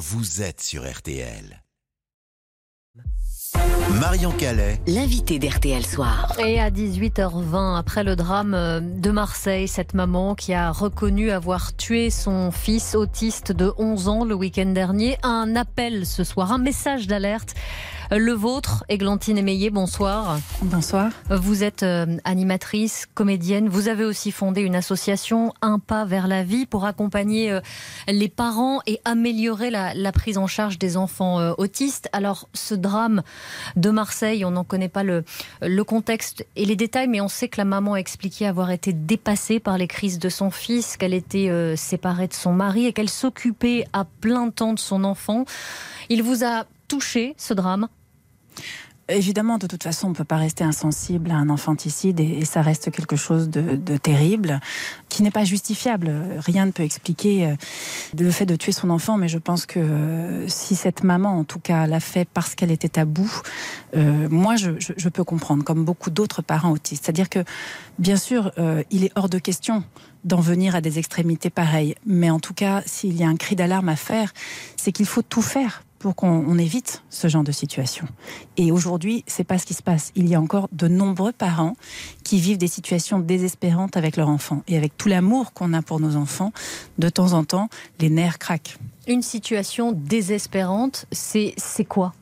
vous êtes sur RTL. Marion Calais. L'invité d'RTL Soir. Et à 18h20, après le drame euh, de Marseille, cette maman qui a reconnu avoir tué son fils autiste de 11 ans le week-end dernier, un appel ce soir, un message d'alerte le vôtre, Églantine Émeillé, bonsoir. Bonsoir. Vous êtes euh, animatrice, comédienne. Vous avez aussi fondé une association, Un pas vers la vie, pour accompagner euh, les parents et améliorer la, prise en charge des enfants euh, autistes. Alors, ce drame de Marseille, on n'en connaît pas le, le contexte et les détails, mais on sait que la maman a expliqué avoir été dépassée par les crises de son fils, qu'elle était séparée de son mari et qu'elle s'occupait à plein temps de son enfant. Il vous a touché, ce drame Évidemment, de toute façon, on ne peut pas rester insensible à un infanticide et, ça reste quelque chose de, terrible qui n'est pas justifiable. Rien ne peut expliquer euh, le fait de tuer son enfant, mais je pense que euh, si cette maman, en tout cas, l'a fait parce qu'elle était à bout, euh, moi, je, peux comprendre, comme beaucoup d'autres parents autistes. C'est-à-dire que, bien sûr, il est hors de question d'en venir à des extrémités pareilles. Mais en tout cas, s'il y a un cri d'alarme à faire, c'est qu'il faut tout faire pour qu'on évite ce genre de situation. Et aujourd'hui, c'est pas ce qui se passe. Il y a encore de nombreux parents qui vivent des situations désespérantes avec leurs enfants. Et avec tout l'amour qu'on a pour nos enfants, de temps en temps, les nerfs craquent. Une situation désespérante, c'est quoi?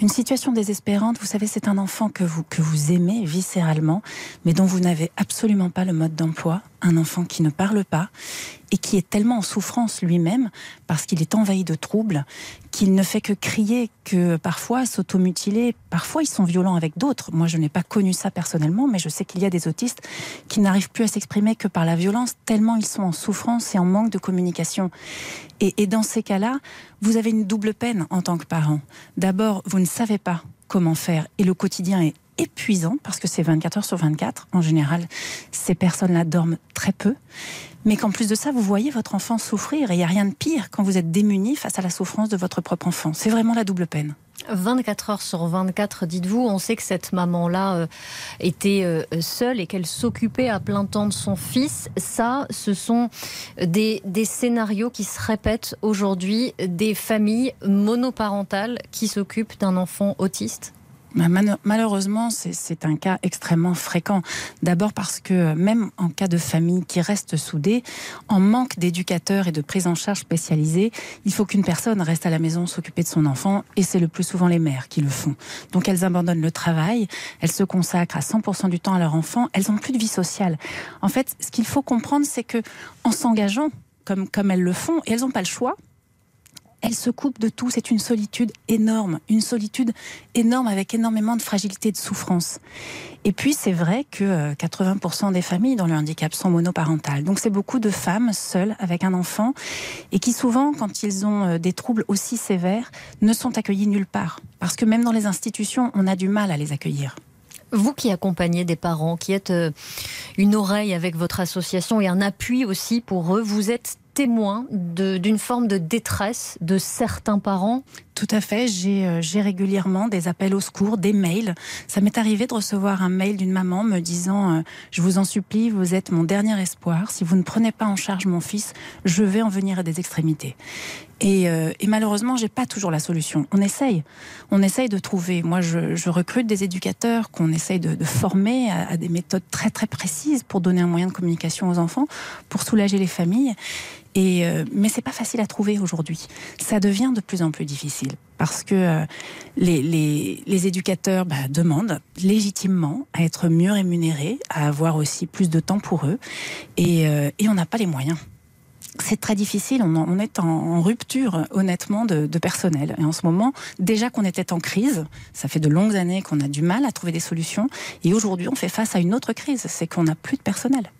Une situation désespérante, vous savez, c'est un enfant que vous, que vous aimez viscéralement, mais dont vous n'avez absolument pas le mode d'emploi. Un enfant qui ne parle pas et qui est tellement en souffrance lui-même parce qu'il est envahi de troubles qu'il ne fait que crier, que parfois s'automutiler. Parfois, ils sont violents avec d'autres. Moi, je n'ai pas connu ça personnellement, mais je sais qu'il y a des autistes qui n'arrivent plus à s'exprimer que par la violence, tellement ils sont en souffrance et en manque de communication. Et, et dans ces cas-là, vous avez une double peine en tant que parent. D'abord, vous ne savez pas comment faire et le quotidien est épuisant parce que c'est 24 heures sur 24. En général, ces personnes-là dorment très peu. Mais qu'en plus de ça, vous voyez votre enfant souffrir et il n'y a rien de pire quand vous êtes démuni face à la souffrance de votre propre enfant. C'est vraiment la double peine. 24 heures sur 24, dites-vous, on sait que cette maman-là euh, était euh, seule et qu'elle s'occupait à plein temps de son fils. Ça, ce sont des, scénarios qui se répètent aujourd'hui, des familles monoparentales qui s'occupent d'un enfant autiste malheureusement, c'est un cas extrêmement fréquent. D'abord parce que même en cas de famille qui reste soudée, en manque d'éducateurs et de prise en charge spécialisée, il faut qu'une personne reste à la maison s'occuper de son enfant et c'est le plus souvent les mères qui le font. Donc elles abandonnent le travail, elles se consacrent à 100% du temps à leur enfant, elles ont plus de vie sociale. En fait, ce qu'il faut comprendre, c'est que en s'engageant comme, comme elles le font, et elles n'ont pas le choix, elle se coupe de tout. C'est une solitude énorme, une solitude énorme avec énormément de fragilité et de souffrance. Et puis, c'est vrai que 80% euh, des familles dans le handicap sont monoparentales. Donc, c'est beaucoup de femmes seules avec un enfant et qui souvent, quand ils ont euh, des troubles aussi sévères, ne sont accueillis nulle part. Parce que même dans les institutions, on a du mal à les accueillir. Vous qui accompagnez des parents, qui êtes euh, une oreille avec votre association et un appui aussi pour eux, vous êtes témoin d'une forme de détresse de certains parents tout à fait. Euh, j'ai régulièrement des appels au secours, des mails. Ça m'est arrivé de recevoir un mail d'une maman me disant euh, Je vous en supplie, vous êtes mon dernier espoir. Si vous ne prenez pas en charge mon fils, je vais en venir à des extrémités. Et, euh, et malheureusement, j'ai pas toujours la solution. On essaye, on essaye de trouver. Moi, je, je recrute des éducateurs qu'on essaye de, de former à, à, des méthodes très très précises pour donner un moyen de communication aux enfants, pour soulager les familles. Et euh, mais c'est pas facile à trouver aujourd'hui. Ça devient de plus en plus difficile parce que euh, les, les, les, éducateurs bah, demandent légitimement à être mieux rémunérés, à avoir aussi plus de temps pour eux, et, euh, et on n'a pas les moyens. C'est très difficile, on, on est en, en, rupture honnêtement de, de, personnel. Et en ce moment, déjà qu'on était en crise, ça fait de longues années qu'on a du mal à trouver des solutions, et aujourd'hui on fait face à une autre crise, c'est qu'on n'a plus de personnel.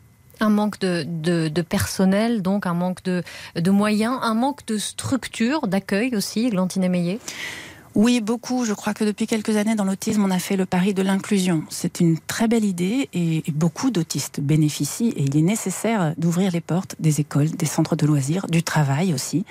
Un manque de, personnel, donc un manque de, moyens, un manque de structure, d'accueil aussi, Glantine Meillet oui, beaucoup. Je crois que depuis quelques années, dans l'autisme, on a fait le pari de l'inclusion. C'est une très belle idée et beaucoup d'autistes bénéficient et il est nécessaire d'ouvrir les portes des écoles, des centres de loisirs, du travail aussi,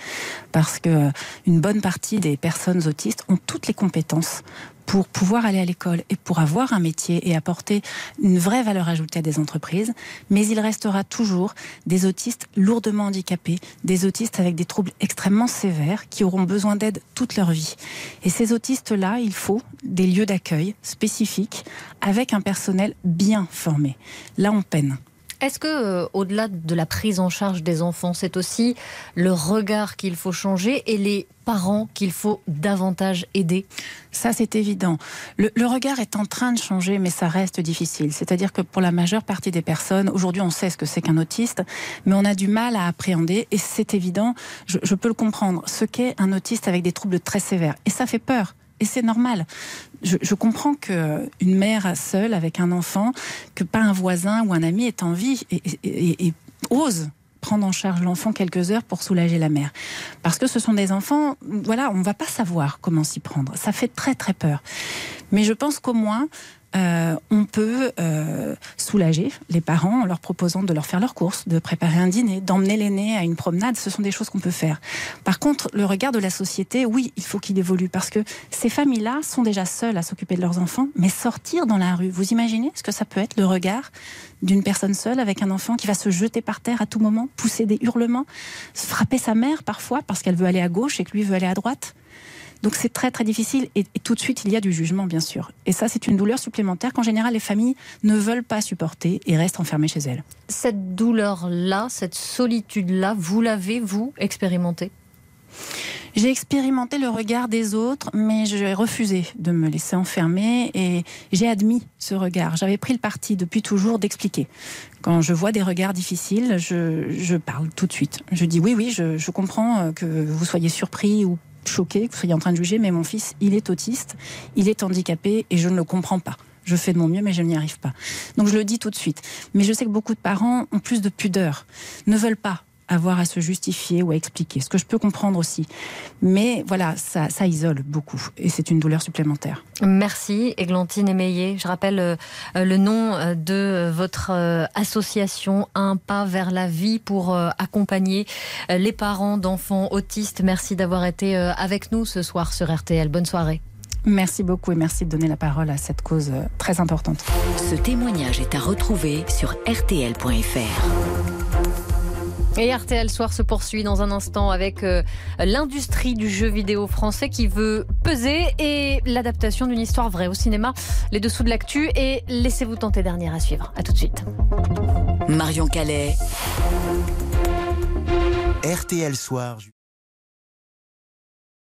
parce que une bonne partie des personnes autistes ont toutes les compétences pour pouvoir aller à l'école et pour avoir un métier et apporter une vraie valeur ajoutée à des entreprises, mais il restera toujours des autistes lourdement handicapés, des autistes avec des troubles extrêmement sévères qui auront besoin d'aide toute leur vie. Et ces autistes-là, il faut des lieux d'accueil spécifiques avec un personnel bien formé. Là, on peine. Est-ce que, euh, au-delà de la prise en charge des enfants, c'est aussi le regard qu'il faut changer et les parents qu'il faut davantage aider? Ça, c'est évident. Le, regard est en train de changer, mais ça reste difficile. C'est-à-dire que pour la majeure partie des personnes, aujourd'hui, on sait ce que c'est qu'un autiste, mais on a du mal à appréhender, et c'est évident, je peux le comprendre, ce qu'est un autiste avec des troubles très sévères. Et ça fait peur. Et c'est normal. Je, je comprends que une mère seule avec un enfant, que pas un voisin ou un ami est en vie et, et, et, et ose prendre en charge l'enfant quelques heures pour soulager la mère. Parce que ce sont des enfants, voilà, on ne va pas savoir comment s'y prendre. Ça fait très très peur. Mais je pense qu'au moins, euh, on peut euh, soulager les parents en leur proposant de leur faire leurs courses, de préparer un dîner, d'emmener l'aîné à une promenade. Ce sont des choses qu'on peut faire. Par contre, le regard de la société, oui, il faut qu'il évolue parce que ces familles-là sont déjà seules à s'occuper de leurs enfants, mais sortir dans la rue, vous imaginez ce que ça peut être le regard d'une personne seule avec un enfant qui va se jeter par terre à tout moment, pousser des hurlements, frapper sa mère parfois parce qu'elle veut aller à gauche et que lui veut aller à droite? Donc c'est très très difficile et, et, tout de suite il y a du jugement bien sûr. Et ça c'est une douleur supplémentaire qu'en général les familles ne veulent pas supporter et restent enfermées chez elles. Cette douleur-là, cette solitude-là, vous l'avez vous expérimenté j'ai expérimenté le regard des autres, mais j'ai refusé de me laisser enfermer et j'ai admis ce regard. J'avais pris le parti depuis toujours d'expliquer. Quand je vois des regards difficiles, je, je, parle tout de suite. Je dis oui, oui, je, je comprends que vous soyez surpris ou choqué, que vous soyez en train de juger, mais mon fils, il est autiste, il est handicapé et je ne le comprends pas. Je fais de mon mieux, mais je n'y arrive pas. Donc je le dis tout de suite. Mais je sais que beaucoup de parents ont plus de pudeur, ne veulent pas avoir à se justifier ou à expliquer, ce que je peux comprendre aussi. Mais voilà, ça, ça isole beaucoup et c'est une douleur supplémentaire. Merci Églantine Émeillé. Je rappelle euh, le nom de votre euh, association Un pas vers la vie pour euh, accompagner les parents d'enfants autistes. Merci d'avoir été avec nous ce soir sur RTL. Bonne soirée. Merci beaucoup et merci de donner la parole à cette cause très importante. Ce témoignage est à retrouver sur rtl.fr. Et RTL Soir se poursuit dans un instant avec euh, l'industrie du jeu vidéo français qui veut peser et l'adaptation d'une histoire vraie au cinéma. Les dessous de l'actu et laissez-vous tenter dernière à suivre. À tout de suite. Marion Calais. RTL Soir.